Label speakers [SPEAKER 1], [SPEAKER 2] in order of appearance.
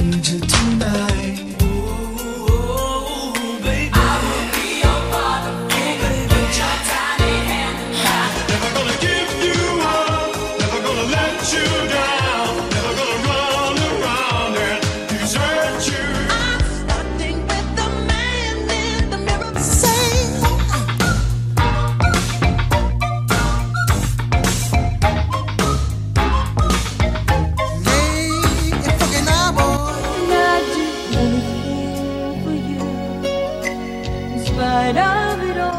[SPEAKER 1] Need you
[SPEAKER 2] spite of it all.